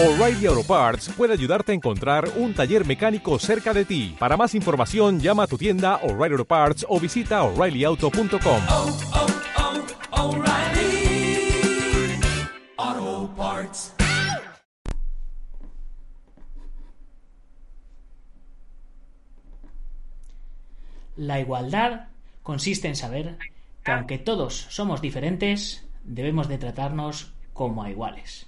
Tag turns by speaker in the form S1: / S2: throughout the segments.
S1: O'Reilly Auto Parts puede ayudarte a encontrar un taller mecánico cerca de ti. Para más información, llama a tu tienda O'Reilly Auto Parts o visita oreillyauto.com.
S2: oh, oh, Parts.
S3: La igualdad consiste en saber que aunque todos somos diferentes, debemos de tratarnos como a iguales.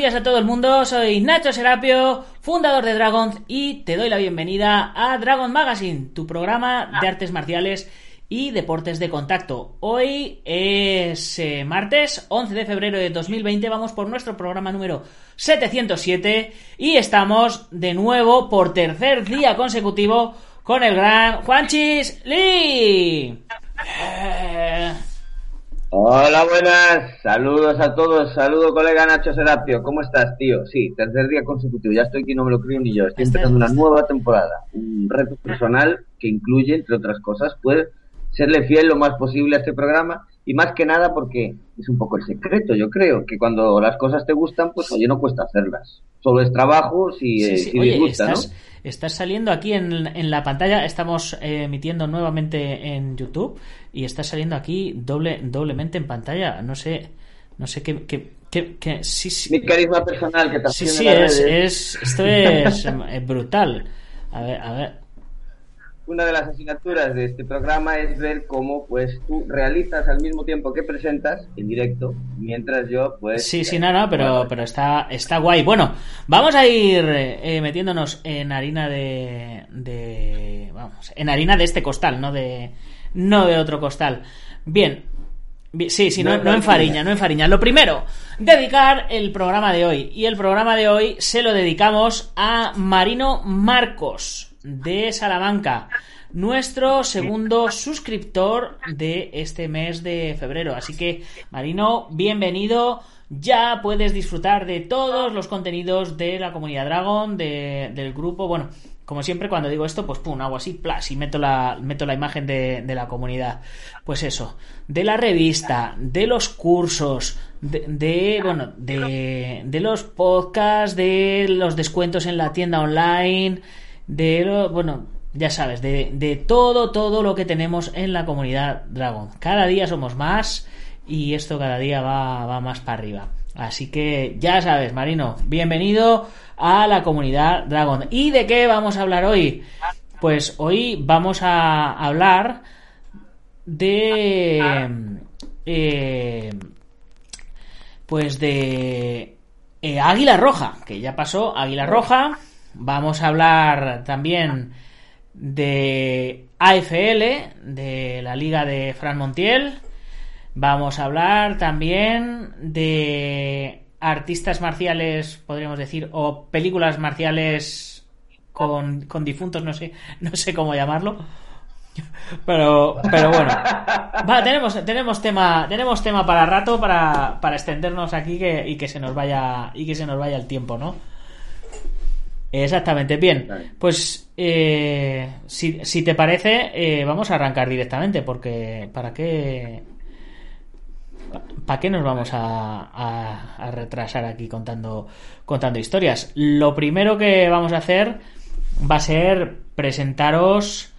S3: Días a todo el mundo, soy Nacho Serapio, fundador de Dragon y te doy la bienvenida a Dragon Magazine, tu programa de artes marciales y deportes de contacto. Hoy es eh, martes 11 de febrero de 2020, vamos por nuestro programa número 707 y estamos de nuevo por tercer día consecutivo con el gran Juanchis Lee. Eh,
S4: Hola, buenas. Saludos a todos. Saludo, colega Nacho Serapio. ¿Cómo estás, tío? Sí, tercer día consecutivo. Ya estoy aquí, no me lo creo ni yo. Estoy empezando una nueva temporada. Un reto personal que incluye, entre otras cosas, pues serle fiel lo más posible a este programa. Y más que nada porque es un poco el secreto, yo creo, que cuando las cosas te gustan, pues oye, no cuesta hacerlas. Solo es trabajo si,
S3: Sí,
S4: eh,
S3: sí.
S4: si
S3: Oye,
S4: disgusta,
S3: estás,
S4: ¿no?
S3: estás saliendo aquí en, en la pantalla, estamos eh, emitiendo nuevamente en YouTube y estás saliendo aquí doble, doblemente en pantalla. No sé, no sé qué, qué, qué- qué- sí, sí,
S4: Mi carisma personal que
S3: sí, sí, es, es, esto es eh, brutal. A ver, a ver.
S4: Una de las asignaturas de este programa es ver cómo pues tú realizas al mismo tiempo que presentas en directo, mientras yo pues...
S3: Sí, sí, no, no, pero, pero está, está guay. Bueno, vamos a ir eh, metiéndonos en harina de, de. Vamos, en harina de este costal, no de. No de otro costal. Bien. Bi- Sí, sí, no,
S4: No,
S3: no en fariña, no en fariña. Lo primero, dedicar el programa de hoy. Y el programa de hoy se lo dedicamos a Marino Marcos, de Salamanca. Nuestro segundo suscriptor de este mes de febrero. Así que, Marino, bienvenido. Ya puedes disfrutar de todos los contenidos de la comunidad Dragon, de- del grupo. Bueno, como siempre, cuando digo esto, pues pum, hago así, plas, y meto la, meto la imagen de, de la comunidad. Pues eso, de la revista, de los cursos, de, bueno, de, de los podcasts, de los descuentos en la tienda online, de lo, bueno, ya sabes, de, de todo, todo lo que tenemos en la comunidad Dragon. Cada día somos más y esto cada día va, va más para arriba. Así que ya sabes, Marino, bienvenido a la comunidad Dragon. ¿Y de qué vamos a hablar hoy? Pues hoy vamos a hablar de... eh, pues de eh, Águila Roja, que ya pasó Águila Roja. Vamos a hablar también de AFL, de la liga de Fran Montiel. Vamos a hablar también de artistas marciales, podríamos decir, o películas marciales con, con difuntos, no sé, no sé cómo llamarlo. Pero, pero bueno. Va, tenemos, tenemos tema, tenemos tema para rato para, para extendernos aquí que, y que se nos vaya, y que se nos vaya el tiempo, ¿no? Exactamente, bien. Pues eh, si, si te parece, eh, vamos a arrancar directamente, porque ¿para qué? ¿Para qué nos vamos a, a- a retrasar aquí contando, contando historias? Lo primero que vamos a hacer va a ser presentaros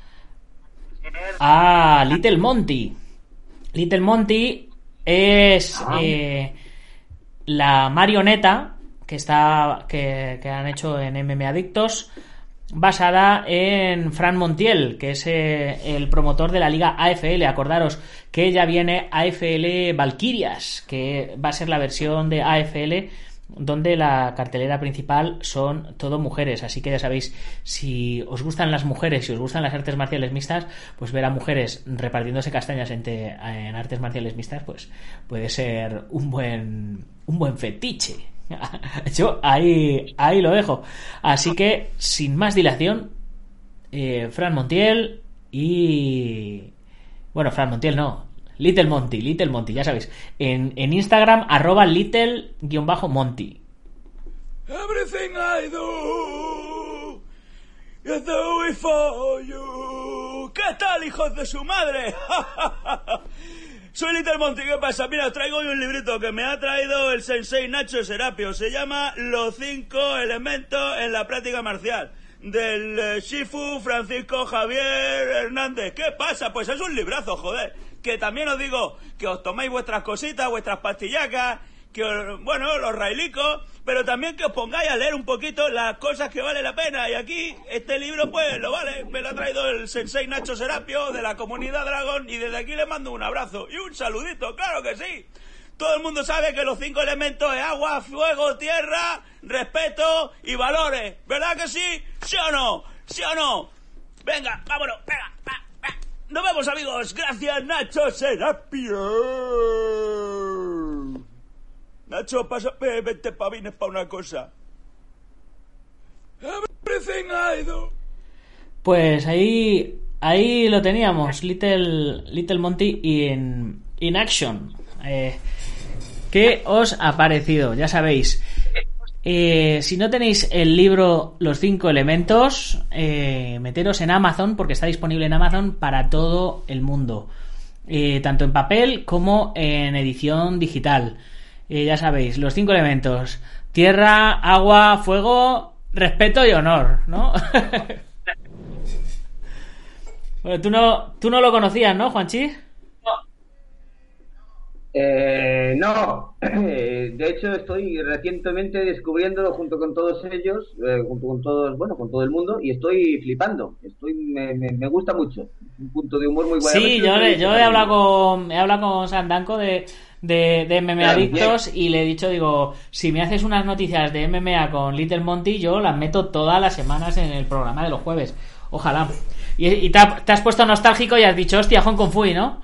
S3: a Little Monty. Little Monty es eh, la marioneta que está que, que han hecho en MM Adictos basada en Fran Montiel, que es eh, el promotor de la liga AFL. Acordaros que ya viene AFL Valkyrias, que va a ser la versión de AFL donde la cartelera principal son todo mujeres. Así que ya sabéis, si os gustan las mujeres, si os gustan las artes marciales mixtas, pues ver a mujeres repartiéndose castañas entre, en artes marciales mixtas, pues puede ser un buen, un buen fetiche. Yo ahí, ahí lo dejo. Así que, sin más dilación, eh, Fran Montiel y... Bueno, Fran Montiel no, Little Monty, Little Monty, ya sabéis. En, en Instagram, arroba little-monty.
S5: Everything I do, I do it for you. ¿Qué tal, hijos de su madre? Soy Little Monty, ¿qué pasa? Mira, os traigo hoy un librito que me ha traído el sensei Nacho Serapio. Se llama Los cinco elementos en la práctica marcial. Del eh, Shifu Francisco Javier Hernández. ¿Qué pasa? Pues es un librazo, joder. Que también os digo que os toméis vuestras cositas, vuestras pastillacas, que bueno, los railicos, pero también que os pongáis a leer un poquito las cosas que vale la pena. Y aquí, este libro, pues, lo vale. Me lo ha traído el sensei Nacho Serapio de la comunidad Dragón y desde aquí le mando un abrazo y un saludito, claro que sí. Todo el mundo sabe que los cinco elementos es agua, fuego, tierra, respeto y valores. ¿Verdad que sí? ¿Sí o no? ¿Sí o no? Venga, vámonos, venga, va, va. Nos vemos amigos. Gracias, Nacho Serapio. Nacho, pasa, ve- vente pavines para una cosa.
S3: Pues ahí, ahí lo teníamos, Little, Little Monty in, in action. Eh, ¿Qué os ha parecido? Ya sabéis. eh, si no tenéis el libro Los cinco elementos, eh, meteros en Amazon porque está disponible en Amazon para todo el mundo. Tanto en papel como en edición digital. Eh, ya sabéis, los cinco elementos. Tierra, agua, fuego, respeto y honor, ¿no? bueno, tú no, tú no lo conocías, ¿no, Juanchi?
S4: Eh, no, de hecho estoy recientemente descubriéndolo junto con todos ellos, eh, junto con todos, bueno, con todo el mundo y estoy flipando. Estoy, me, me, me gusta mucho. Un punto de humor muy bueno.
S3: Sí, yo, yo he hablado con he hablado con Sandanco de, de, de MMA
S4: Claro,
S3: Adictos y le he dicho, digo, si me haces unas noticias de MMA con Little Monty, yo las meto todas las semanas en el programa de los jueves. Ojalá. Y, y te, ha- te has puesto nostálgico y has dicho, hostia, Hong Kong Fui, ¿no?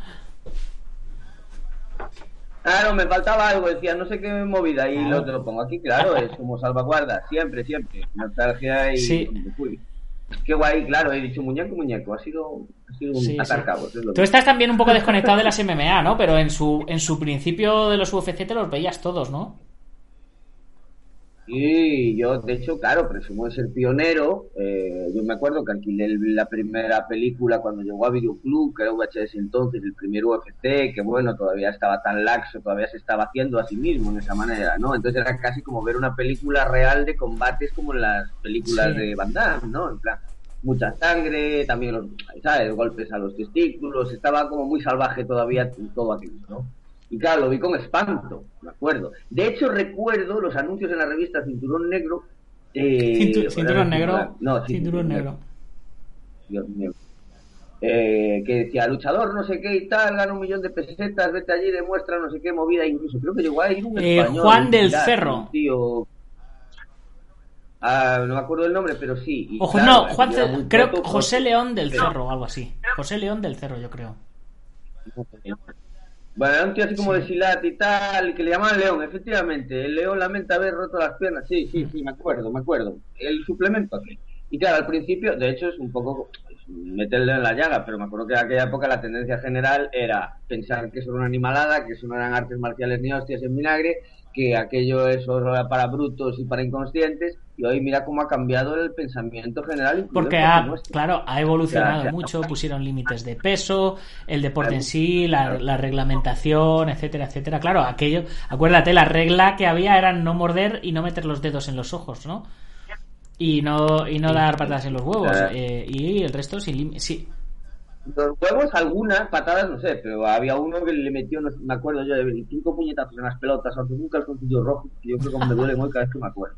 S4: Claro, me faltaba algo, decía, no sé qué movida y lo, te lo pongo aquí, claro, es como salvaguarda, siempre, siempre. Nostalgia y
S3: Sí.
S4: uy, Qué guay, claro, he dicho muñeco, muñeco, ha sido, ha sido un
S3: Sí, sí.
S4: atar cabos, es lo
S3: Tú estás también un poco desconectado de las MMA, ¿no? Pero en su, en su principio de los UFC te los veías todos, ¿no?
S4: Y yo, de hecho, claro, presumo de ser pionero. Eh, yo me acuerdo que alquilé el- la primera película cuando llegó a Videoclub, que era VHS entonces, el primer UFC, que bueno, todavía estaba tan laxo, todavía se estaba haciendo a sí mismo en esa manera, ¿no? Entonces era casi como ver una película real de combates como en las películas
S3: Sí.
S4: de Van Damme, ¿no? En plan, mucha sangre, también los, ¿sabes? Golpes a los testículos, estaba como muy salvaje todavía todo aquello, ¿no? Y claro, lo vi con espanto, me acuerdo. De hecho, recuerdo los anuncios en la revista Cinturón Negro. eh,
S3: Cintu- cinturón negro.
S4: No,
S3: cinturón negro.
S4: Dios mío. Eh, que decía luchador no sé qué y tal, gana un millón de pesetas, vete allí, demuestra no sé qué movida, incluso creo que llegó a ir un
S3: Eh,
S4: español.
S3: Juan del Cerro.
S4: tío. Ah, no me acuerdo el nombre, pero sí. y
S3: Ojo,
S4: claro,
S3: no, Juan, creo
S4: corto,
S3: José. León del
S4: Pero-
S3: Cerro o algo así. José León del Cerro, yo creo.
S4: Bueno, era un tío así como de silat y tal, que le llamaban León, efectivamente. El León lamenta haber roto las piernas. Sí, sí, sí, me acuerdo, me acuerdo. El suplemento aquí. Y claro, al principio, de hecho, es un poco meterle en la llaga, pero me acuerdo que en aquella época la tendencia general era pensar que eso era una animalada, que eso no eran artes marciales ni hostias en vinagre, que aquello eso era para brutos y para inconscientes. Y hoy mira cómo ha cambiado el pensamiento general.
S3: Porque
S4: el
S3: ha, claro, ha evolucionado
S4: O sea,
S3: mucho, pusieron límites de peso, el deporte en sí, la, la reglamentación, etcétera, etcétera. Claro, aquello, acuérdate, la regla que había era no morder y no meter los dedos en los ojos, ¿no? Y no, y no dar patadas en los huevos. Eh, y el resto sin límites. Sí,
S4: Los huevos, algunas patadas, no sé, pero había uno que le metió, no me acuerdo yo, de 25 puñetazos en las pelotas, aunque un calzoncillo rojo, que yo creo que me duele muy cada vez que me acuerdo.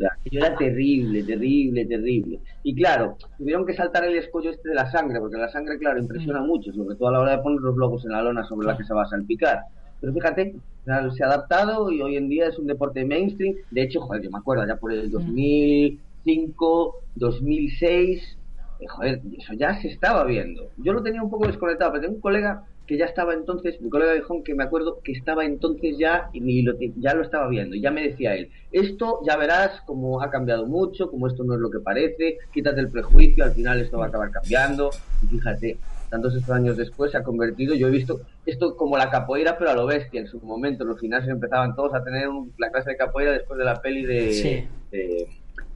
S4: O sea, aquello era terrible, terrible, terrible. Y claro, tuvieron que saltar el escollo este de la sangre, porque la sangre, claro, impresiona mucho, sobre todo a la hora de poner los globos en la lona sobre la que se va a salpicar. Pero fíjate, se ha adaptado y hoy en día es un deporte mainstream. De hecho, joder, yo me acuerdo ya por el 2005, 2006, eh, joder, eso ya se estaba viendo. Yo lo tenía un poco desconectado, pero tengo un colega que ya estaba entonces, mi colega de Gijón, que me acuerdo que estaba entonces ya y ni lo, ya lo estaba viendo. Ya me decía él, esto ya verás como ha cambiado mucho, como esto no es lo que parece, quítate el prejuicio, al final esto va a acabar cambiando. Y fíjate, tantos estos años después se ha convertido, yo he visto esto como la capoeira, pero a lo bestia en su momento. Los gimnasios empezaban todos a tener un- la clase de capoeira después de la peli de,
S3: Sí.
S4: de,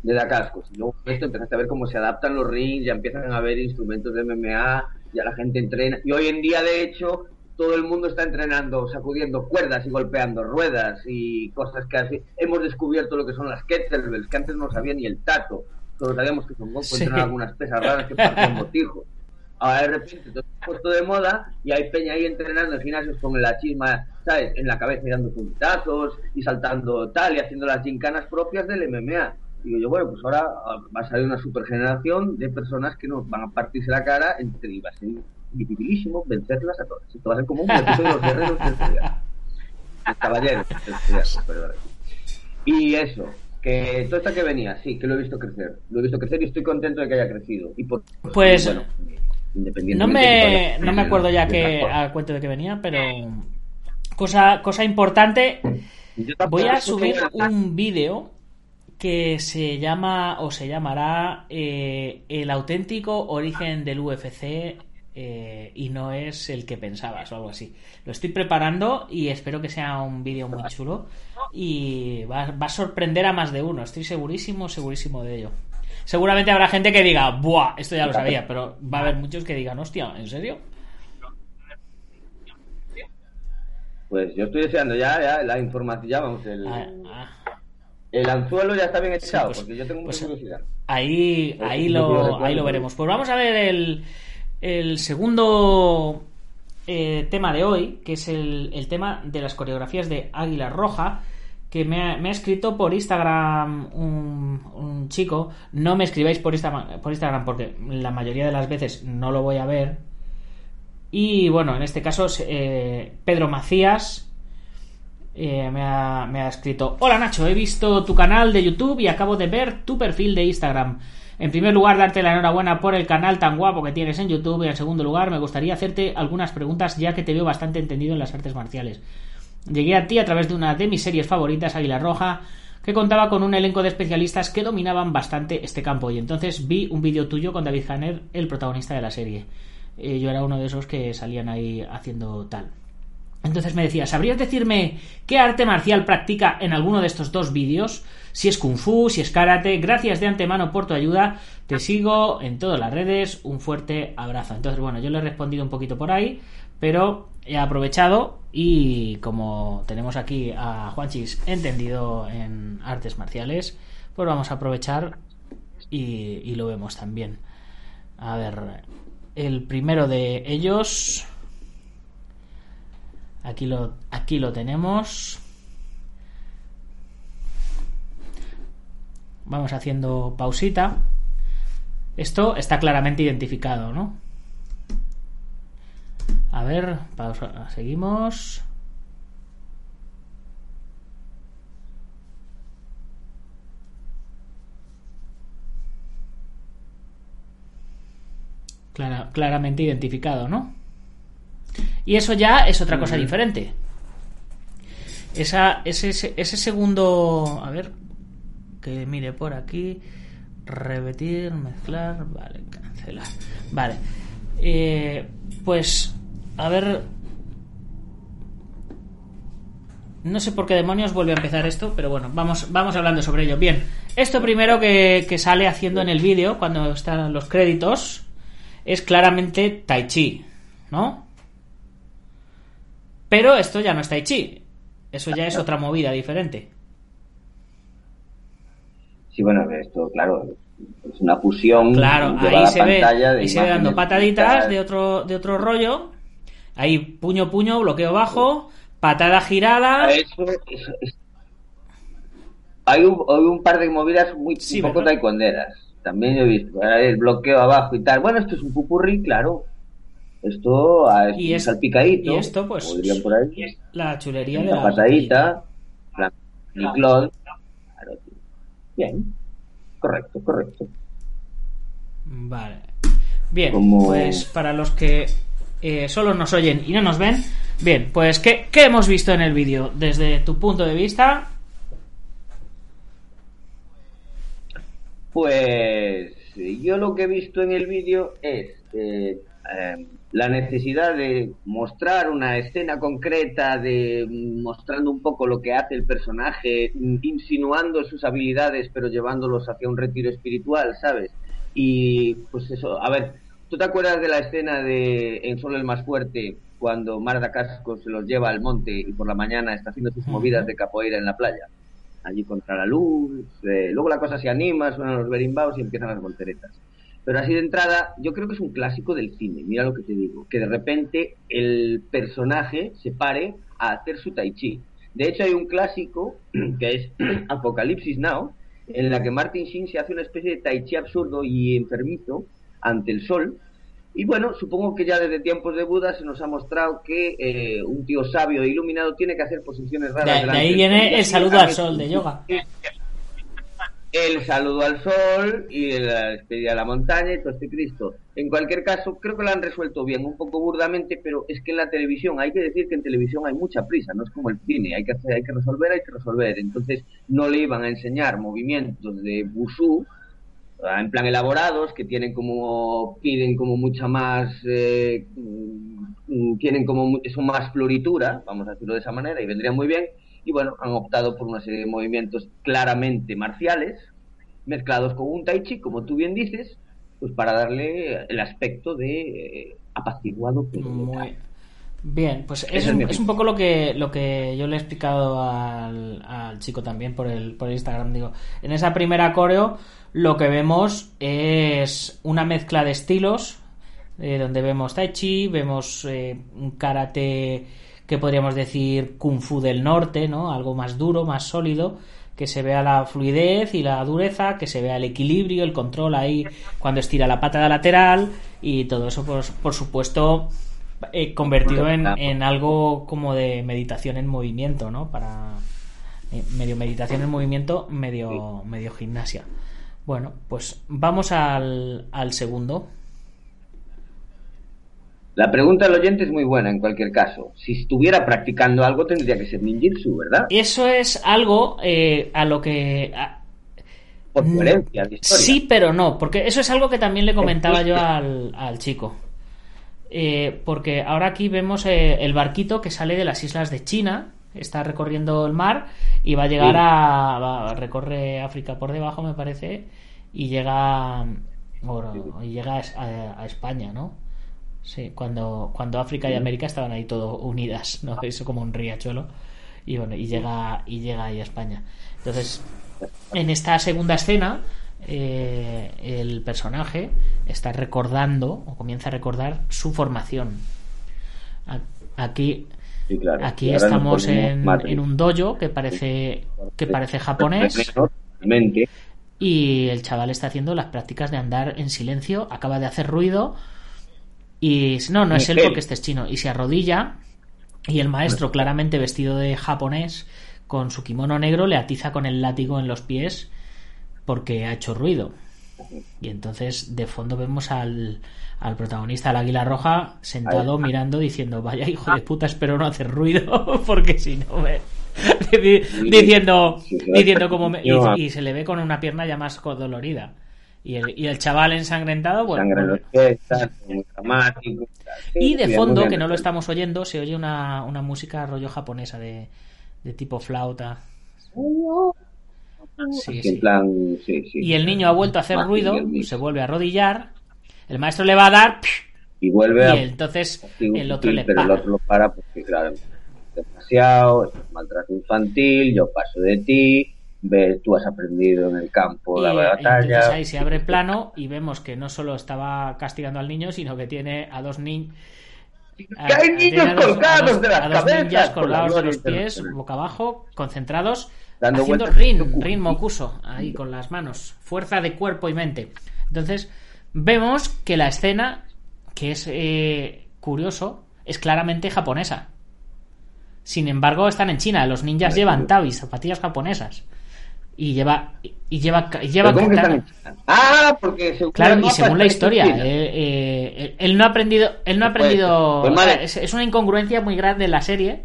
S4: de Da Cascos. Y luego esto empezaste a ver cómo se adaptan los rings, ya empiezan a haber instrumentos de MMA, ya la gente entrena. Y hoy en día, de hecho, todo el mundo está entrenando, sacudiendo cuerdas y golpeando ruedas y cosas que así. Hemos descubierto lo que son las kettlebells, que antes no sabía ni el tato. Solo sabíamos que son
S3: Sí.
S4: algunas pesas raras que parecían botijos. Ahora de repente todo se ha puesto de moda y hay peña ahí entrenando en gimnasios con la chisma, ¿sabes? En la cabeza y dando puntazos y saltando tal y haciendo las gincanas propias del MMA. Digo yo, bueno, pues ahora ah, va a salir una supergeneración de personas que nos van a partirse la cara entre y va a ser dificilísimo vencerlas a todas. Esto va a ser como un equipo de los guerreros del zodiaco. Los caballeros del zodiaco, perdón. Y eso, que todo esto que venía, sí, que lo he visto crecer. Lo he visto crecer y estoy contento de que haya crecido. Y por,
S3: Pues,
S4: bueno,
S3: No
S4: independientemente
S3: me,
S4: de que
S3: no me acuerdo ya que a cuento de que venía, pero cosa, cosa importante, voy a subir un vídeo que se llama o se llamará eh, El auténtico origen del UFC eh, y no es el que pensabas o algo así. Lo estoy preparando y espero que sea un vídeo muy chulo y va, va a sorprender a más de uno, estoy segurísimo, segurísimo de ello. Seguramente habrá gente que diga, ¡buah! Esto ya lo sabía, pero va a haber muchos que digan, hostia, ¿en serio?
S4: Pues yo estoy deseando ya, ya la información, ya vamos, el,
S3: Ah, ah.
S4: El anzuelo ya está bien echado,
S3: pues-
S4: porque yo tengo
S3: pues-
S4: mucha curiosidad.
S3: Ahí,
S4: Pues
S3: ahí, lo, ahí lo veremos. Pues vamos a ver el, el segundo eh, tema de hoy, que es el, el tema de las coreografías de Águila Roja, que me ha, me ha escrito por Instagram un, un chico. No me escribáis por Instagram, por Instagram porque la mayoría de las veces no lo voy a ver. Y bueno, en este caso, eh, Pedro Macías eh, me, ha, me ha escrito: Hola Nacho, he visto tu canal de YouTube y acabo de ver tu perfil de Instagram. En primer lugar, darte la enhorabuena por el canal tan guapo que tienes en YouTube. Y en segundo lugar, me gustaría hacerte algunas preguntas ya que te veo bastante entendido en las artes marciales. Llegué a ti a través de una de mis series favoritas, Águila Roja, que contaba con un elenco de especialistas que dominaban bastante este campo. Y entonces vi un vídeo tuyo con David Hanner, el protagonista de la serie. Eh, yo era uno de esos que salían ahí haciendo tal. Entonces me decía, ¿sabrías decirme qué arte marcial practica en alguno de estos dos vídeos? Si es kung fu, si es karate, gracias de antemano por tu ayuda, te sigo en todas las redes, un fuerte abrazo. Entonces, bueno, yo le he respondido un poquito por ahí, pero he aprovechado y como tenemos aquí a Juanchis entendido en artes marciales, pues vamos a aprovechar y, y lo vemos también. A ver, el primero de ellos... Aquí lo, aquí lo tenemos. Vamos haciendo pausita. Esto está claramente identificado, ¿no? A ver, pausa, seguimos. Clara- claramente identificado, ¿no? Y eso ya es otra cosa diferente. Esa, ese, ese, segundo. A ver. Que mire por aquí. Repetir, mezclar. Vale, cancelar. Vale. Eh, pues. A ver. No sé por qué demonios vuelve a empezar esto, pero bueno, vamos, vamos hablando sobre ello. Bien, esto primero que, que sale haciendo en el vídeo, cuando están los créditos, es claramente Tai Chi, ¿no? Pero esto ya no es Tai Chi. Eso ya es otra movida diferente.
S4: Sí, bueno, esto, claro, es una fusión.
S3: Claro, ahí se ve, ahí se ve dando pataditas de otro, de otro rollo. Ahí puño, puño, bloqueo bajo, patada girada.
S4: Eso, eso, es- Hay, un, hay un par de movidas muy
S3: Sí,
S4: un poco taekwonderas. También he visto. El bloqueo abajo y tal. Bueno, esto es un pupurrí, claro. Esto a
S3: Y es-
S4: salpicadito.
S3: y esto, pues,
S4: como dirían por ahí.
S3: La chulería de la
S4: patadita. la-. Claro. Bien. Correcto, correcto.
S3: Vale. Bien,
S4: Como-
S3: pues para los que eh, solo nos oyen y no nos ven, bien, pues ¿qué, qué hemos visto en el vídeo? Desde tu punto de vista,
S4: Pues yo lo que he visto en el vídeo es eh, eh, la necesidad de mostrar una escena concreta, de mm, mostrando un poco lo que hace el personaje, insinuando sus habilidades, pero llevándolos hacia un retiro espiritual, ¿sabes? Y pues eso, a ver, ¿tú te acuerdas de la escena de En Solo el Más Fuerte, cuando Marda Casco se los lleva al monte y por la mañana está haciendo sus movidas de capoeira en la playa? allí contra la luz, eh, luego la cosa se anima, suenan los berimbaos y empiezan las volteretas. Pero así de entrada, yo creo que es un clásico del cine, mira lo que te digo, que de repente el personaje se pare a hacer su tai chi. De hecho hay un clásico que es Apocalipsis Now, en la que Martin Sheen se hace una especie de tai chi absurdo y enfermizo ante el sol. Y bueno, supongo que ya desde tiempos de Buda se nos ha mostrado que eh, un tío sabio e iluminado tiene que hacer posiciones
S3: de,
S4: raras.
S3: de
S4: delante
S3: ahí viene el saludo al sol de yoga.
S4: el saludo al sol y la despedida a la montaña y todo este Cristo. En cualquier caso, creo que lo han resuelto bien, un poco burdamente, pero es que en la televisión, hay que decir que en televisión hay mucha prisa, no es como el cine, hay que hacer, hay que resolver, hay que resolver. Entonces, no le iban a enseñar movimientos de Bushu en plan elaborados que tienen como piden como mucha más eh, mm, tienen como son más floritura vamos a decirlo de esa manera y vendrían muy bien y bueno han optado por una serie de movimientos claramente marciales mezclados con un tai chi como tú bien dices pues para darle el aspecto de eh, apaciguado pero
S3: Muy bien, pues es,
S4: es
S3: un poco lo que lo que yo le he explicado al, al chico también por el, por el Instagram. Digo, en esa primera coreo lo que vemos es una mezcla de estilos, eh, donde vemos Tai Chi, vemos eh, un karate que podríamos decir Kung Fu del norte, ¿no? Algo más duro, más sólido, que se vea la fluidez y la dureza, que se vea el equilibrio, el control ahí cuando estira la pata lateral y todo eso, pues, por supuesto, eh, convertido en, en algo como de meditación en movimiento, ¿no? Para eh, medio meditación en movimiento, medio, medio gimnasia. Bueno, pues vamos al, al segundo.
S4: La pregunta del oyente es muy buena en cualquier caso si estuviera practicando algo tendría que ser ninjitsu verdad
S3: Eso es algo eh, a lo que... a-
S4: por
S3: Mm,
S4: coherencia de historia
S3: Sí, pero no, porque eso es algo que también le comentaba yo al, al chico. Eh, porque ahora aquí vemos eh, el barquito que sale de las islas de China, está recorriendo el mar y va a llegar
S4: Sí.
S3: a, va- recorre África por debajo, me parece, y llega bueno, y llega a, a España, ¿no? Sí, cuando, cuando África y América estaban ahí todo unidas, ¿no? Eso como un riachuelo. Y bueno, y llega, y llega ahí a España. Entonces, en esta segunda escena, eh, el personaje está recordando, o comienza a recordar, su formación. Aquí,
S4: Sí, claro.
S3: aquí estamos en, en un dojo que parece, que parece japonés. Y el chaval está haciendo las prácticas de andar en silencio, acaba de hacer ruido y no, no es él porque este es chino. Y se arrodilla y el maestro claramente vestido de japonés con su kimono negro le atiza con el látigo en los pies porque ha hecho ruido. Y entonces de fondo vemos al, al protagonista, al águila roja, sentado mirando diciendo, vaya hijo de puta, espero no hacer ruido porque si no me... Di- diciendo diciendo como me- y, y se le ve con una pierna ya más dolorida y el, y el chaval ensangrentado bueno,
S4: Sangre en los
S3: bueno.
S4: pies, muy dramático.
S3: y de fondo que no lo estamos oyendo se oye una, una música rollo japonesa de, de tipo flauta Sí, sí.
S4: Plan, sí, sí.
S3: y el niño ha vuelto a hacer
S4: Más
S3: ruido se vuelve a arrodillar el maestro le va a dar
S4: Y vuelve a.
S3: y entonces
S4: Sí, un
S3: el otro le
S4: pero el
S3: para
S4: otro lo para porque, claro, es demasiado, es maltrato infantil, yo paso de ti, ves, tú has aprendido en el campo
S3: Y,
S4: la
S3: eh,
S4: batalla.
S3: entonces ahí se abre plano y vemos que no solo estaba castigando al niño, sino que tiene a dos niños.
S4: ¡Que hay niños colgados de las
S3: a dos
S4: cabezas
S3: ninjas colgados de los pies, boca abajo, concentrados,
S4: Dando
S3: haciendo rin, rin mocuso, ahí con las manos, fuerza de cuerpo y mente. Entonces, vemos que la escena, que es eh, curioso, es claramente japonesa. Sin embargo, están en China. Los ninjas llevan tabis, zapatillas japonesas. Y lleva. Y lleva. y lleva
S4: ¿Pero cómo que
S3: katana.
S4: están en China? Ah, porque según
S3: Claro, y según la historia, eh, eh, él no ha aprendido, él no ha
S4: Pues puede
S3: aprendido.
S4: Pues
S3: es, es una incongruencia muy grande en la serie.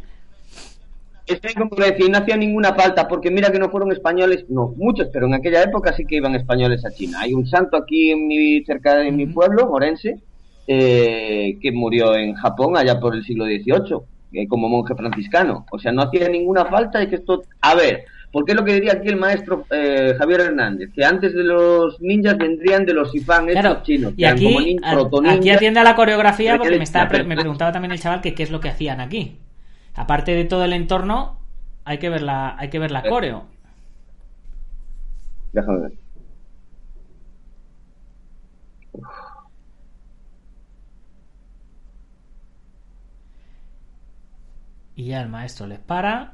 S4: Estoy como que decir, no hacía ninguna falta, porque mira que no fueron españoles, no, muchos, pero en aquella época sí que iban españoles a China. Hay un santo aquí en mi, cerca de mi pueblo, Morense, eh, que murió en Japón allá por el siglo XVIII, eh, como monje franciscano. O sea, no hacía ninguna falta de que esto... A ver, porque es lo que diría aquí el maestro eh, Javier Hernández, que antes de los ninjas vendrían de los estos
S3: Claro,
S4: chinos, que
S3: y
S4: como
S3: aquí,
S4: nin-
S3: a-
S4: protoninjas.
S3: aquí atiende a la coreografía porque estaba me preguntaba también el chaval que qué es lo que hacían aquí. Aparte de todo el entorno, hay que ver la, hay que ver la
S4: Eh.
S3: coreo.
S4: Déjame ver.
S3: Y ya el maestro les para.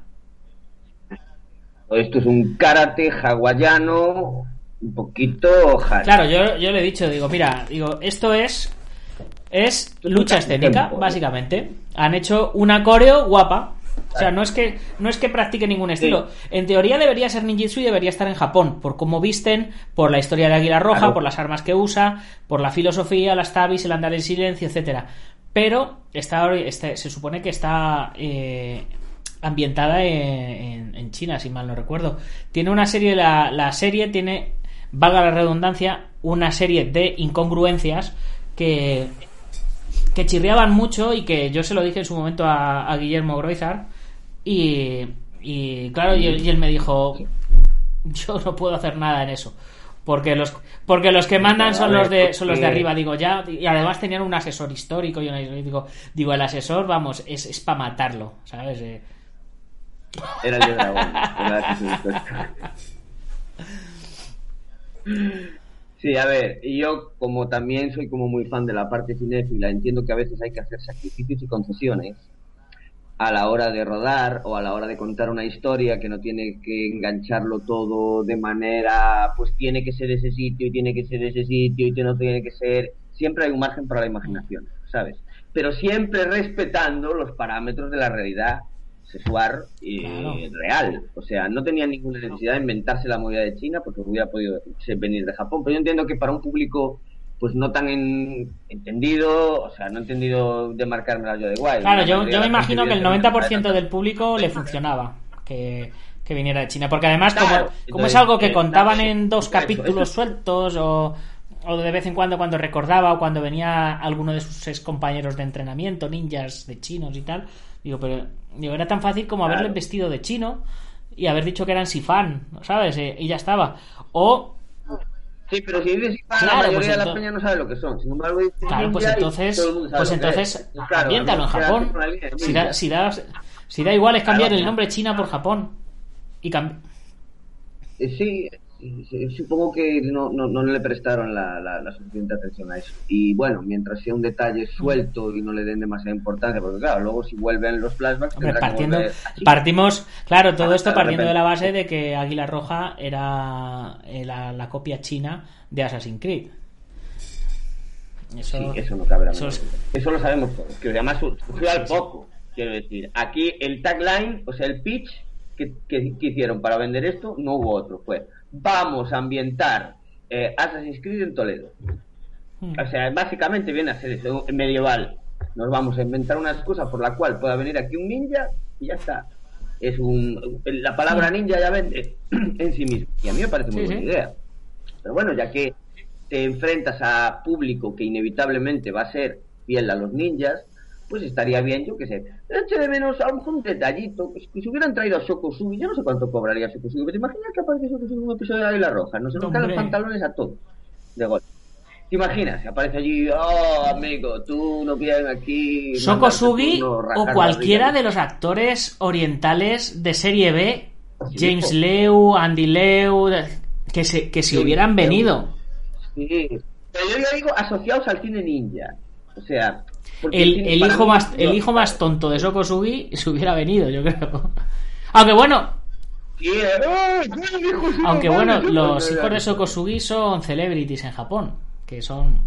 S4: Esto es un karate hawaiano, un poquito.
S3: Claro, yo, yo le he dicho, digo, mira, digo, esto es es lucha escénica,
S4: tempo.
S3: básicamente. Han hecho una coreo guapa. O sea, no es que no es que practique ningún estilo. En teoría debería ser ninjutsu y debería estar en Japón, por cómo visten, por la historia de Águila Roja,
S4: Claro.
S3: por las armas que usa, por la filosofía, las tabis, el andar en silencio, etcétera. Pero está, está- se supone que está eh, ambientada en, en- en China, si mal no recuerdo. Tiene una serie, la, la serie tiene, valga la redundancia, una serie de incongruencias que que chirriaban mucho y que yo se lo dije en su momento a, a Guillermo Groizar y, y claro, y él, y él me dijo yo no puedo hacer nada en eso porque los porque los que mandan son los de son los de arriba digo ya y además tenían un asesor histórico y una- digo digo el asesor vamos es, es para matarlo sabes Eh,
S4: Era el de dragón. Sí, a ver, yo como también soy como muy fan de la parte cinéfila, entiendo que a veces hay que hacer sacrificios y concesiones a la hora de rodar o a la hora de contar una historia que no tiene que engancharlo todo de manera, pues tiene que ser ese sitio y tiene que ser ese sitio y no tiene que ser, siempre hay un margen para la imaginación, ¿sabes? Pero siempre respetando los parámetros de la realidad sexual y
S3: Claro.
S4: real. O sea, no tenía ninguna necesidad de inventarse la movida de China porque hubiera podido venir de Japón. Pero yo entiendo que para un público pues no tan en- entendido, o sea, no entendido de marcarme la yo de guay.
S3: claro
S4: La
S3: yo, yo me imagino que el
S4: evidentemente
S3: 90% del público le funcionaba que, que viniera de China porque además como,
S4: Claro,
S3: como es
S4: entonces,
S3: algo que
S4: eh,
S3: contaban
S4: claro,
S3: en dos capítulos sueltos o, o de vez en cuando cuando recordaba o cuando venía alguno de sus ex compañeros de entrenamiento ninjas de chinos y tal digo pero digo era tan fácil como haberle vestido de chino y haber dicho que eran sifán sabes Eh, y ya estaba o
S4: Sí, pero si dices hispana,
S3: Claro,
S4: la mayoría
S3: pues
S4: de la peña no sabe lo que son. Sin embargo,
S3: Claro, pues entonces, pues entonces,
S4: Pues claro,
S3: ambiéntalo en Japón.
S4: línea
S3: Si da, si, da, si da igual es cambiar el nombre China por Japón. Y cam-
S4: Eh, Sí, supongo que no, no, no le prestaron la, la, la suficiente atención a eso. Y bueno, mientras sea un detalle suelto y no le den demasiada importancia, porque claro, luego si vuelven los flashbacks,
S3: hombre,
S4: que
S3: partiendo,
S4: volver a China.
S3: partimos, claro, todo
S4: Ah,
S3: esto partiendo de la base de que Águila Roja era eh, la, la copia china de Assassin's Creed. Eso,
S4: Sí, eso no cabe la
S3: eso es-
S4: lo sabemos todos, que además sur- surgió al poco, quiero decir. Aquí el tagline, o sea, el pitch que, que- que hicieron para vender esto, no hubo otro. Fue, vamos a ambientar eh, Assassin's Creed en Toledo.
S3: Hmm.
S4: O sea, básicamente viene a ser eso, medieval. Nos vamos a inventar una excusa por la cual pueda venir aquí un ninja y ya está. Es un, la palabra ninja ya vende en sí mismo. Y a mí me parece muy
S3: Sí,
S4: buena
S3: sí.
S4: idea. Pero bueno, ya que te enfrentas a público que inevitablemente va a ser fiel a los ninjas, pues estaría bien, yo que sé, eche de menos a lo mejor un detallito, pues, que si hubieran traído a Shokosugi, yo no sé cuánto cobraría Shokosugi, pero te imaginas que aparece Shokosugi en un episodio de Águila Roja, no se nos caen los pantalones a todos, de golpe. ¿Te imaginas? Aparece allí, oh, amigo, tú no vienes aquí...
S3: Sokosugi
S4: no,
S3: o cualquiera
S4: barriga".
S3: de los actores orientales de serie B,
S4: Sí,
S3: James
S4: po.
S3: Leu, Andy Leu, que se, que si
S4: Sí,
S3: hubieran venido.
S4: Sí, pero yo ya digo asociados al cine ninja, o sea...
S3: El, el hijo
S4: mí-
S3: más el hijo más tonto de Sokosugi se hubiera venido, yo creo. Aunque bueno,
S4: Sí, eh, ¡ay, qué hijo de su
S3: aunque bueno, los hijos de Sokosugi son celebrities en Japón, que son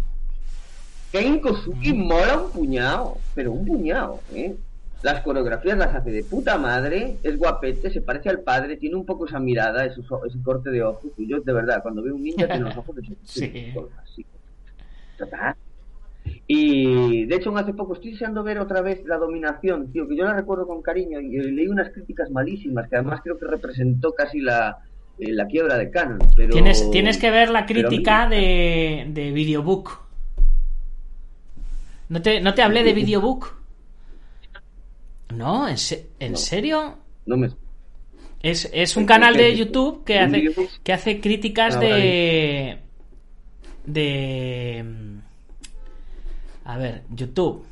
S4: Ken Kosugi mola un puñado, pero un puñado, ¿eh? Las coreografías las hace de puta madre, es guapete, se parece al padre, tiene un poco esa mirada, ese, ese corte de ojos. Y yo, de verdad, cuando veo un ninja, tiene los ojos de
S3: Sí.
S4: así. Y de hecho, hace poco estoy deseando ver otra vez la dominación, tío, que yo la recuerdo con cariño y leí unas críticas malísimas, que además creo que representó casi la, eh, la quiebra de Canon. Pero...
S3: Tienes, tienes que ver la crítica
S4: mira,
S3: de, de Videobook. ¿No te, ¿No te hablé de Videobook? No, ¿en, se- ¿en
S4: No.
S3: serio?
S4: No me...
S3: Es, es un
S4: ¿Qué-
S3: canal de? YouTube que
S4: ¿Un
S3: hace, que hace críticas
S4: Ah,
S3: de... De... A ver, YouTube.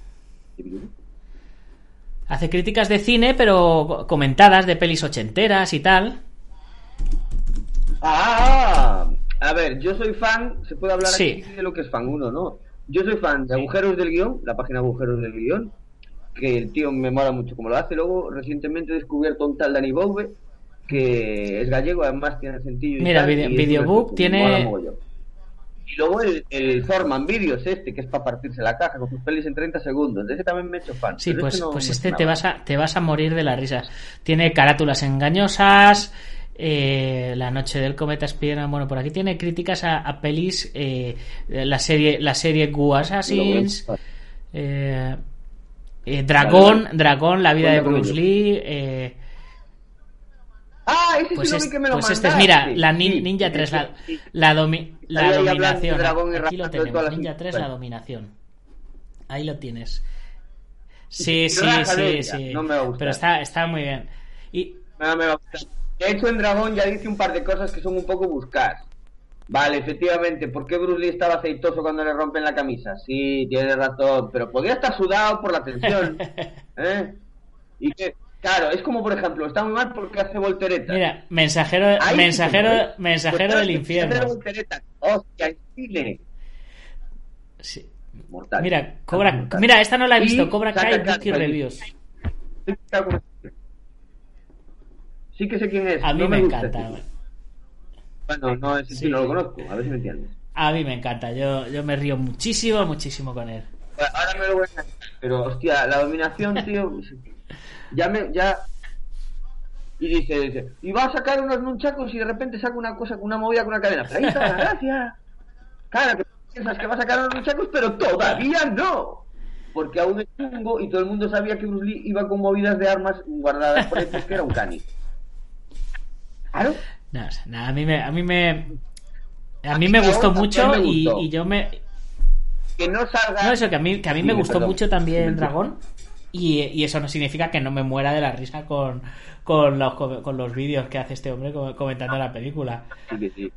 S3: Hace críticas de cine, pero comentadas de pelis ochenteras y tal.
S4: Ah, a ver, yo soy fan, se puede hablar
S3: Sí.
S4: aquí de lo que es fan uno, ¿no? Yo soy fan de Agujeros del Guión, la página Agujeros del Guión, que el tío me mola mucho como lo hace. Luego, recientemente he descubierto un tal Dani Boube, que es gallego, además tiene sentido. y
S3: Mira,
S4: tal,
S3: Video-
S4: y
S3: Videobook tiene-.
S4: Y luego el, el Forman Videos este, que es para partirse la caja con sus pelis en 30 segundos. De ese también me he hecho fan.
S3: Sí,
S4: pero
S3: pues,
S4: no
S3: pues este te vas, a, te vas a morir de las risas. Tiene carátulas engañosas. eh, la noche del cometa Spiderman. Bueno, por aquí tiene críticas a, a pelis. eh, la serie la serie Assassins. eh, eh, Dragón, Dragón, la vida de Bruce. Lee.
S4: Ah, ese
S3: pues
S4: sí lo
S3: es-
S4: que me lo
S3: pues este es, mira, la nin-
S4: Sí,
S3: Ninja
S4: sí,
S3: 3, la, la, domi- dominación. Aquí lo tenemos, Ninja 3, la dominación. Ahí lo tienes. Sí, sí, sí, sí.
S4: no me va a gustar.
S3: Pero está, está muy bien. Y
S4: No me va a gustar. De hecho, en Dragón ya dice un par de cosas que son un poco buscar. Vale, efectivamente, ¿por qué Bruce Lee estaba aceitoso cuando le rompen la camisa? Sí, tiene razón, pero podía estar sudado por la tensión. ¿eh? Y que, claro, es como, por ejemplo, está muy mal porque hace volteretas.
S3: mira, mensajero,
S4: Ahí
S3: mensajero,
S4: ¿eh?
S3: mensajero
S4: Pues,
S3: del
S4: hace
S3: infierno.
S4: volteretas. Hostia.
S3: Sí.
S4: Mortal.
S3: Mira, Cobra,
S4: Mortal.
S3: mira, esta no la he visto,
S4: Y
S3: Cobra Kai
S4: allí.
S3: Reviews.
S4: Sí que sé quién es.
S3: A mí
S4: no
S3: me
S4: gusta
S3: encanta.
S4: tío. Bueno, no, ese
S3: Sí.
S4: sí no lo conozco, a ver si me entiendes.
S3: A mí me encanta, yo, yo me río muchísimo, muchísimo con él.
S4: Ahora me lo voy a Pero, hostia, la dominación, tío. Ya me. Ya. Y dice, dice, y va a sacar unos nunchacos y de repente saca una cosa, una movida con una cadena. Pero ahí está la gracia. Claro, que piensas que va a sacar unos nunchacos, pero todavía no. Porque aún es chungo y todo el mundo sabía que Bruce Lee iba con movidas de armas guardadas por pues que era un cani. Claro.
S3: No, o sea, nada, a mí me, a mí me, a mí me gustó mucho
S4: me
S3: y,
S4: gustó.
S3: y yo me,
S4: Que no salga.
S3: no eso que a mí, que a mí me gustó
S4: perdón.
S3: mucho también. Dragón y, y eso no significa que no me muera de la risa con, con los, con los vídeos que hace este hombre co- comentando la película.
S4: Sí que sí.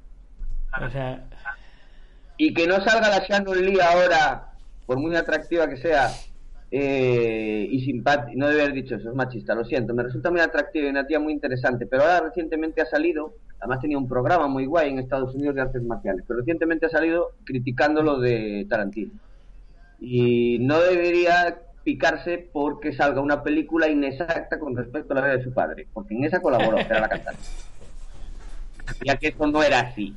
S3: O sea,
S4: y que no salga la Shannon Lee ahora, por muy atractiva que sea, eh, y simpática, no debe haber dicho eso, es machista, lo siento, me resulta muy atractiva y una tía muy interesante, pero ahora recientemente ha salido, además tenía un programa muy guay en Estados Unidos de artes marciales, pero recientemente ha salido criticando lo de Tarantino. Y no debería picarse porque salga una película inexacta con respecto a la vida de su padre, porque en esa colaboró, que era la cantante. Ya que eso no era así.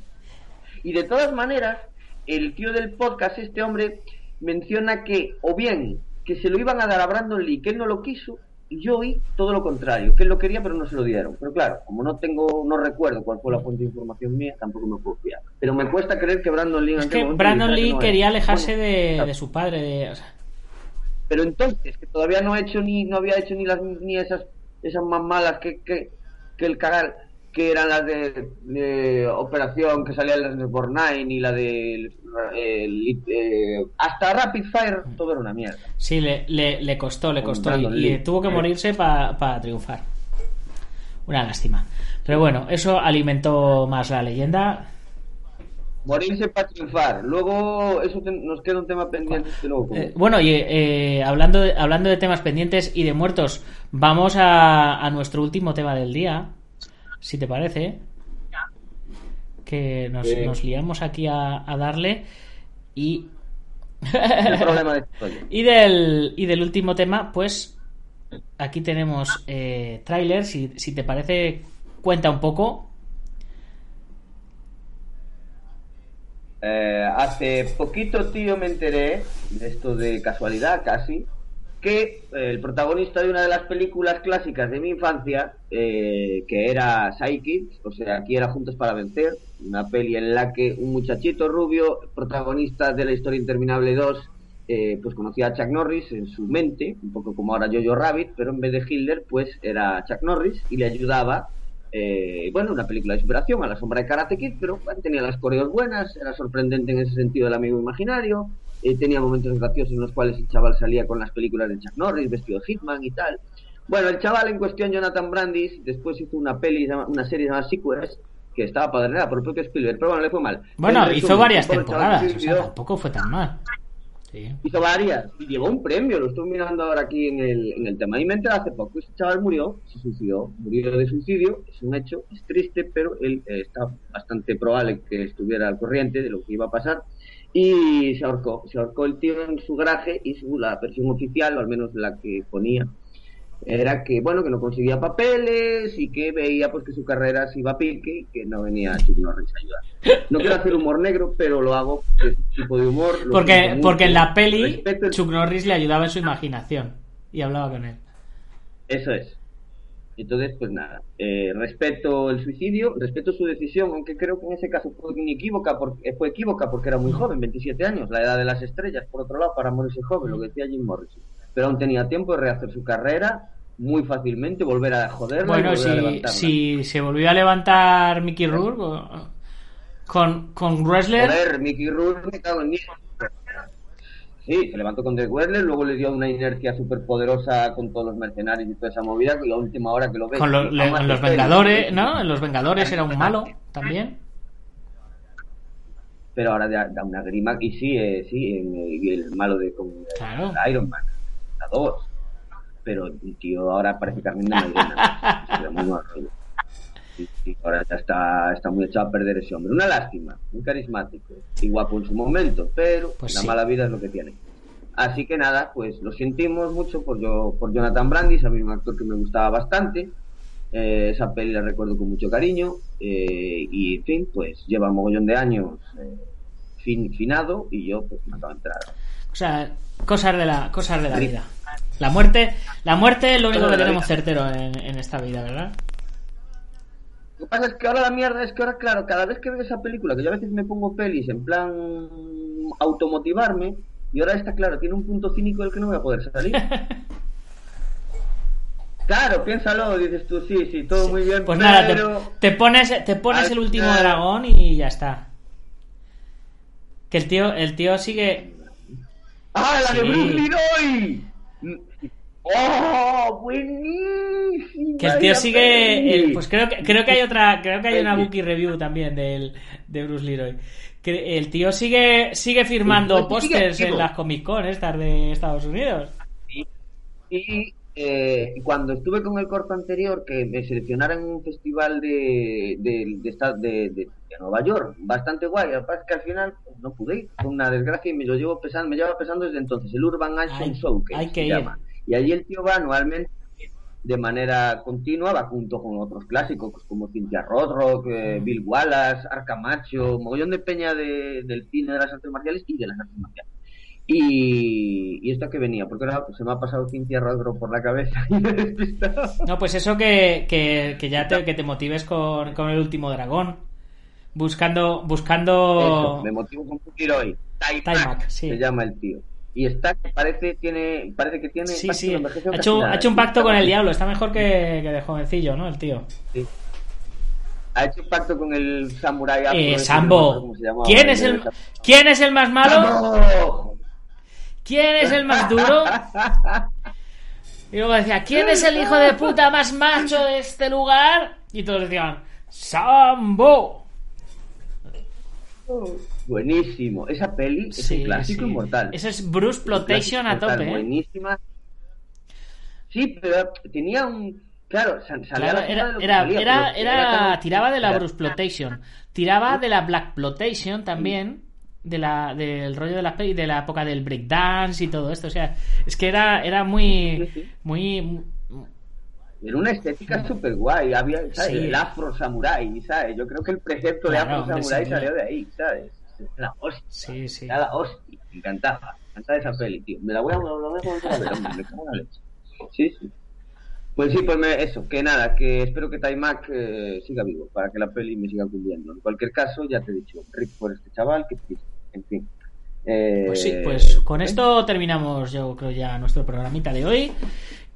S4: Y de todas maneras, el tío del podcast, este hombre, menciona que, o bien, que se lo iban a dar a Brandon Lee, que él no lo quiso, y yo oí todo lo contrario, que él lo quería pero no se lo dieron. Pero claro, como no tengo, no recuerdo cuál fue la fuente de información mía, tampoco me puedo fiar. Pero me cuesta creer que Brandon Lee...
S3: es que Brandon
S4: que
S3: Lee
S4: no
S3: quería
S4: era.
S3: alejarse
S4: Bueno,
S3: de,
S4: claro.
S3: de su padre, de, o sea,
S4: Pero entonces, que todavía no ha hecho ni, no había hecho ni las ni esas esas más malas que, que, que el cagar, que eran las de, de Operación, que salía el Reservoir Nine y la de eh, el- eh, hasta Rapid Fire, todo era una mierda.
S3: sí, le, le, le costó, le costó y, y tuvo que morirse para triunfar. Una lástima. Pero bueno, eso alimentó más la leyenda.
S4: Morirse para triunfar. Luego, eso te- nos queda un tema pendiente luego
S3: Eh, bueno, y eh, hablando, de, hablando de temas pendientes y de muertos, vamos a, a nuestro último tema del día, si te parece. Que nos, liamos aquí a, a darle. Y.
S4: el problema de esto.
S3: y, del, y del último tema, pues. Aquí tenemos eh, tráiler. Si, si te parece, cuenta un poco.
S4: Eh, hace poquito, tío, me enteré, de esto de casualidad casi, que el protagonista de una de las películas clásicas de mi infancia, eh, que era Psychics, o sea, aquí era Juntos para Vencer, una peli en la que un muchachito rubio, protagonista de la historia interminable 2, eh, pues conocía a Chuck Norris en su mente, un poco como ahora Jojo Rabbit, pero en vez de Hitler, pues era Chuck Norris y le ayudaba. Eh, bueno, una película de superación a la sombra de Karate Kid, pero bueno, tenía las coreos buenas, era sorprendente en ese sentido el amigo imaginario, eh, tenía momentos graciosos en los cuales el chaval salía con las películas de Chuck Norris, vestido de Hitman y tal. Bueno, el chaval en cuestión, Jonathan Brandis, después hizo una peli, una serie llamada Sequels, que estaba padrinada por el propio Spielberg, pero bueno, le fue mal.
S3: Bueno,
S4: En
S3: hizo
S4: resumen,
S3: varias temporadas, o sea, tampoco fue tan mal.
S4: Hizo varias y llevó un premio, lo estoy mirando ahora aquí en el, en el tema. Y me enteré hace poco, ese chaval murió, se suicidó, murió de suicidio, es un hecho, es triste, pero él eh, está bastante probable que estuviera al corriente de lo que iba a pasar. Y se ahorcó, se ahorcó el tío en su garaje y su, la versión oficial, o al menos la que ponía, era que bueno que no conseguía papeles y que veía pues que su carrera se iba a pique y que no venía Chuck Norris a ayudar. No quiero hacer humor negro, pero lo hago porque es tipo de humor.
S3: Porque, porque en la peli
S4: el-
S3: Chuck Norris le ayudaba en su imaginación y hablaba con él.
S4: Eso es. Entonces, pues nada, eh, respeto el suicidio, respeto su decisión, aunque creo que en ese caso fue inequívoca porque, fue equívoca porque era muy joven, 27 años, la edad de las estrellas, por otro lado, para morirse joven, lo que decía Jim Morrison. Pero aún tenía tiempo de rehacer su carrera muy fácilmente, volver a joderla y
S3: Bueno,
S4: volver a
S3: si,
S4: levantarla.
S3: si se volvió a levantar Mickey Rourke o- con, con Wrestler,
S4: Joder, Mickey Rourke me cago en diez. Sí, se levantó con The Wrestler, luego le dio una inercia súper poderosa con todos los mercenarios y toda esa movida, y a última hora que lo ves.
S3: con lo-
S4: y
S3: le-
S4: jamás
S3: en los. Vengadores, ¿no? En los Vengadores era un malo también.
S4: pero ahora da, una grima y sí, eh, sí, en, eh, y el malo de con eh,
S3: Claro.
S4: Iron Man, 2. Pero el tío ahora parece Carmen de Mairena. Ve muy mal rollo. Sí, sí, ahora ya está, está muy echado a perder ese hombre. Una lástima, muy carismático y guapo en su momento, pero
S3: Pues
S4: la
S3: sí.
S4: mala vida es lo que tiene. Así que nada, pues lo sentimos mucho por, yo, por Jonathan Brandis, a mí un actor que me gustaba bastante. Eh, esa peli la recuerdo con mucho cariño eh, y, en fin, pues lleva un mogollón de años eh, fin, finado y yo pues me acabo de entrar.
S3: O sea, cosas de la, cosas de la vida. La muerte, la muerte es lo único que tenemos certero en, en esta vida, ¿verdad?
S4: Lo que pasa es que ahora la mierda es que ahora, claro, cada vez que veo esa película, que yo a veces me pongo pelis en plan automotivarme, y ahora está claro, tiene un punto cínico del que no voy a poder salir. Claro, piénsalo, dices tú, sí, sí, todo muy bien,
S3: Pues nada,
S4: pero...
S3: te, te pones, te pones
S4: Al
S3: el último dragón y ya está. Que el tío, el tío sigue.
S4: ¡Ah, la de. Bruce Leroy! ¡Oh, buenísima!
S3: Que el tío sigue. el- pues creo que, creo que hay otra. Creo que hay una. Bookie Review también del, de Bruce Leroy. Que el tío sigue, sigue firmando
S4: sigue
S3: pósters en las Comic Con estas de Estados Unidos.
S4: Y eh, cuando estuve con el corto anterior, que me seleccionaron en un festival de, de, de, de- Nueva York, bastante guay. Lo que al final pues, no pude ir, fue una desgracia y me lo llevo pesando, me lleva pesando desde entonces, el Urban Action
S3: Hay- hay que
S4: se
S3: ir.
S4: llama. Y allí el tío va anualmente de manera continua, va junto con otros clásicos pues, como Cynthia Rothrock, eh,
S3: Mm.
S4: Bill Wallace, Arca Macho, mogollón de peña de- del cine de las artes marciales y de las artes marciales. Y, y esto que venía, porque ahora se me ha pasado Cynthia Rothrock por la cabeza y me he despistado.
S3: No, pues eso que, que, que ya te, que te motives con, con el último dragón. Buscando.
S4: Eso,
S3: Buscando.
S4: me motivo con tiro hoy.
S3: Sí.
S4: se llama el tío. Y está, parece, tiene, parece que tiene.
S3: Sí, sí. Ha hecho,
S4: nada.
S3: ha hecho un pacto con el diablo. Está mejor que, que de jovencillo, ¿no? El tío.
S4: Sí. Ha hecho un pacto con el samurái.
S3: Eh, Sambo. ¿Quién es el, ¿Quién es el más malo?
S4: ¡Sambo!
S3: ¿Quién es el más duro? Y luego decía, ¿quién es el hijo de puta más macho de este lugar? Y todos decían, Sambo.
S4: Buenísimo. Esa peli es
S3: Sí,
S4: un clásico
S3: sí.
S4: inmortal.
S3: Eso es Bruce Plotation a tope, ¿eh?
S4: Buenísima. Sí, pero tenía un. Claro, sal- salía
S3: Claro,
S4: la
S3: era,
S4: de lo que
S3: era,
S4: salía,
S3: era, tiraba de la Bruce Plotation, tiraba de la Black Plotation también, de la, del rollo de la peli, de la época del breakdance y todo esto, o sea, es que era, era muy, muy,
S4: Era una estética súper guay. Había, ¿sabes?
S3: Sí.
S4: El afro samurai, ¿sabes? Yo creo que el precepto
S3: Claro,
S4: de afro samurai salió de ahí, ¿sabes? la hostia.
S3: Sí, sí.
S4: Era la hostia. Me encantaba. Me encantaba esa peli, tío. Me la voy a, volver a ver, hombre, me cago en la leche. Sí, sí. Pues sí, pues me- eso, que nada, que espero que Taimak eh, siga vivo para que la peli me siga cumpliendo. En cualquier caso, ya te he dicho, Rick por este chaval, que. En fin. Eh,
S3: Pues sí, pues con
S4: ¿eh?
S3: esto terminamos yo creo ya nuestro programita de hoy.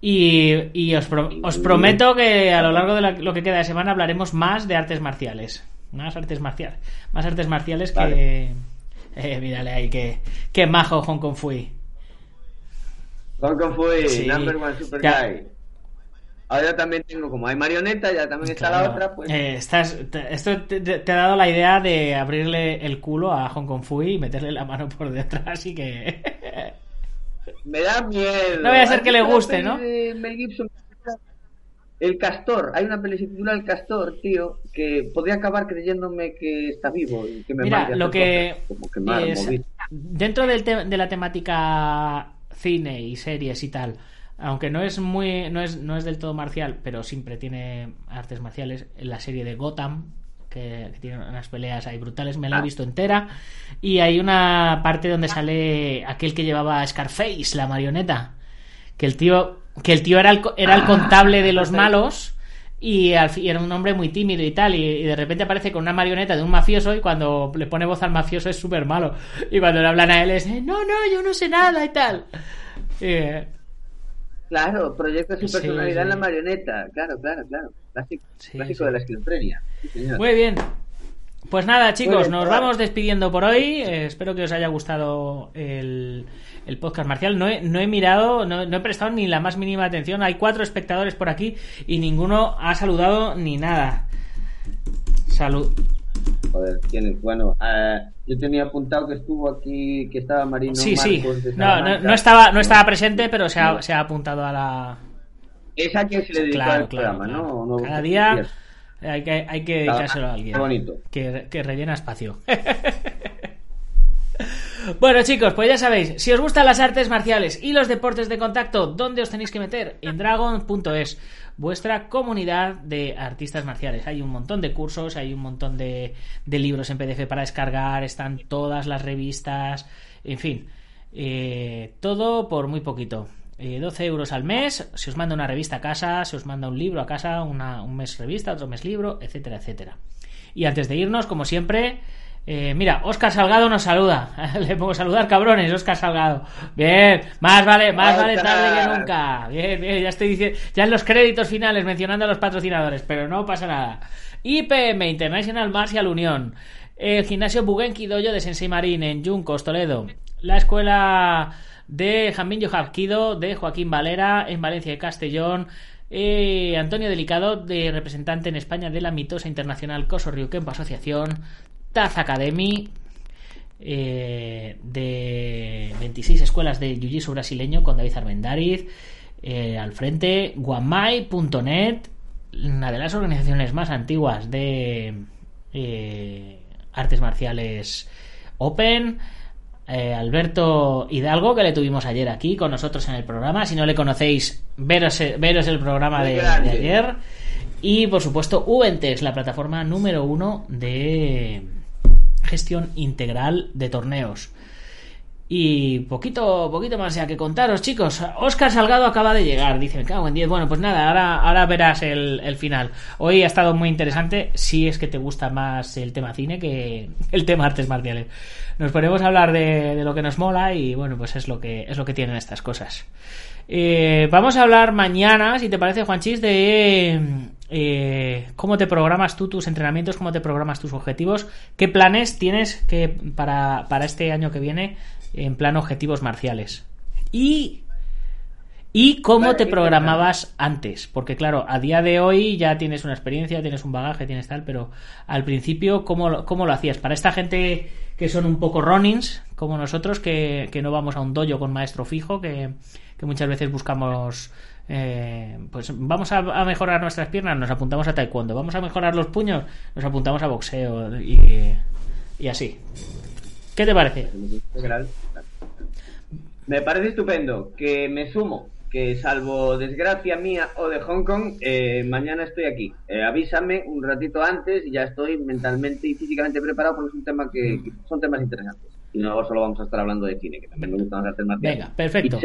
S3: Y, y os, pro- os prometo que a lo largo de la- lo que queda de semana hablaremos más de artes marciales. Más artes marciales. Más artes marciales que... Eh, mírale ahí, que, que majo Hong Kong Fui.
S4: Hong Kong
S3: Sí.
S4: number one super
S3: Ya.
S4: guy. Ahora también tengo, como hay marioneta, ya también está la otra, pues...
S3: Eh, estás, te- esto te, te- ha dado la idea de abrirle el culo a Hong Kong Fui y meterle la mano por detrás, así que...
S4: Me da miedo.
S3: No vaya a ser
S4: ¿Has
S3: que le guste, ¿no?
S4: Mel Gibson? El Castor. Hay una peli que se titula El Castor, tío, que podría acabar creyéndome que está vivo y que me
S3: Mira, lo que
S4: cosas,
S3: es- dentro del de la temática cine y series y tal, aunque no es muy no es no es del todo marcial, pero siempre tiene artes marciales, la serie de Gotham que, que tiene unas peleas ahí brutales, me la he
S4: Ah.
S3: visto entera. Y hay una parte donde sale aquel que llevaba a Scarface, la marioneta, que el tío que el tío era el, era el contable de los malos y al fi- era un hombre muy tímido y tal y, y de repente aparece con una marioneta de un mafioso y cuando le pone voz al mafioso es súper malo y cuando le hablan a él es no no yo no sé nada y tal Eh,
S4: Claro, proyecta su
S3: Sí,
S4: personalidad en la marioneta. Claro, claro, claro. Clásico, de la esquizofrenia.
S3: Muy bien. Pues nada chicos nos vamos despidiendo por hoy. Eh, espero que os haya gustado el, el podcast marcial. No he, no he mirado no, no he prestado ni la más mínima atención. Hay cuatro espectadores por aquí y ninguno ha saludado ni nada. Salud
S4: Joder, tienes, bueno, eh, yo tenía apuntado que estuvo aquí, que estaba Marino
S3: Sí, sí.
S4: Marcos de
S3: No, no, no estaba, no estaba presente, pero se ha, se ha apuntado a la.
S4: Es a quien se le dedica
S3: Claro, claro,
S4: programa,
S3: claro.
S4: ¿no?
S3: Cada día hay que, hay que dedicárselo a alguien.
S4: Qué bonito.
S3: Que, que rellena espacio. Bueno chicos, pues ya sabéis, si os gustan las artes marciales y los deportes de contacto, ¿dónde os tenéis que meter? En dragon.es, vuestra comunidad de artistas marciales. Hay un montón de cursos, hay un montón de, libros en PDF para descargar, están todas las revistas, en fin, eh, todo por muy poquito. Eh, 12 euros al mes, se os manda una revista a casa, se os manda un libro a casa, un mes revista, otro mes libro, etcétera, etcétera. Y antes de irnos, como siempre, eh, mira, Óscar Salgado nos saluda. Le pongo saludar, cabrones, Óscar Salgado. Bien, más vale, más vale tarde que nunca. Bien, bien, ya estoy diciendo, ya en los créditos finales mencionando a los patrocinadores, pero no pasa nada. IPM, International Martial Unión. El gimnasio Bugenki Dojo de Sensei Marín en Juncos, Toledo. La escuela de Jamín Hapkido de Joaquín Valera en Valencia y Castellón. Eh, Antonio Delicado, de representante en España de la mitosa internacional Coso Ryukenpo Asociación. Taz Academy, eh, de 26 escuelas de Jiu-Jitsu brasileño con David Armendariz eh, al frente, guamai.net, una de las organizaciones más antiguas de eh, artes marciales Open. Alberto Hidalgo, que le tuvimos ayer aquí con nosotros en el programa. Si no le conocéis, veros, veros el programa de, ayer. Y por supuesto, Ubentex, la plataforma número uno de gestión integral de torneos. Y poquito, poquito más ya que contaros, chicos. Oscar Salgado acaba de llegar, dice, me cago en 10. Bueno, pues nada, ahora, ahora verás el, el final. Hoy ha estado muy interesante, si es que te gusta más el tema cine que el tema artes marciales. Nos ponemos a hablar de, de lo que nos mola y bueno, pues es lo que, es lo que tienen estas cosas. Eh, vamos a hablar mañana, si te parece, Juanchis, de eh, cómo te programas tú tus entrenamientos, cómo te programas tus objetivos, qué planes tienes que para, para este año que viene en plan objetivos marciales. Y y cómo te programabas antes, porque claro, a día de hoy ya tienes una experiencia, tienes un bagaje, tienes tal, pero al principio, ¿cómo, cómo lo hacías? Para esta gente que son un poco runnings, como nosotros, que, que no vamos a un dojo con maestro fijo, que, que muchas veces buscamos, eh, pues vamos a, mejorar nuestras piernas, nos apuntamos a taekwondo, vamos a mejorar los puños, nos apuntamos a boxeo y, así. ¿Qué te parece?
S4: Me parece estupendo, que me sumo que salvo desgracia mía o de Hong Kong, eh, mañana estoy aquí. Eh, avísame un ratito antes y ya estoy mentalmente y físicamente preparado porque es un tema que son temas interesantes. Y no solo vamos a estar hablando de cine, que también me gustan las artes marciales.
S3: Venga, perfecto.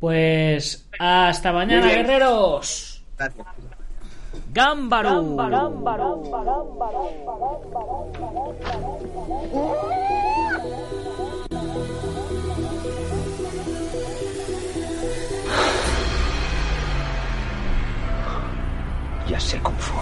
S3: Pues hasta mañana, guerreros.
S4: Gracias.
S3: Gámbaro.
S6: Ya sé Kung Fu.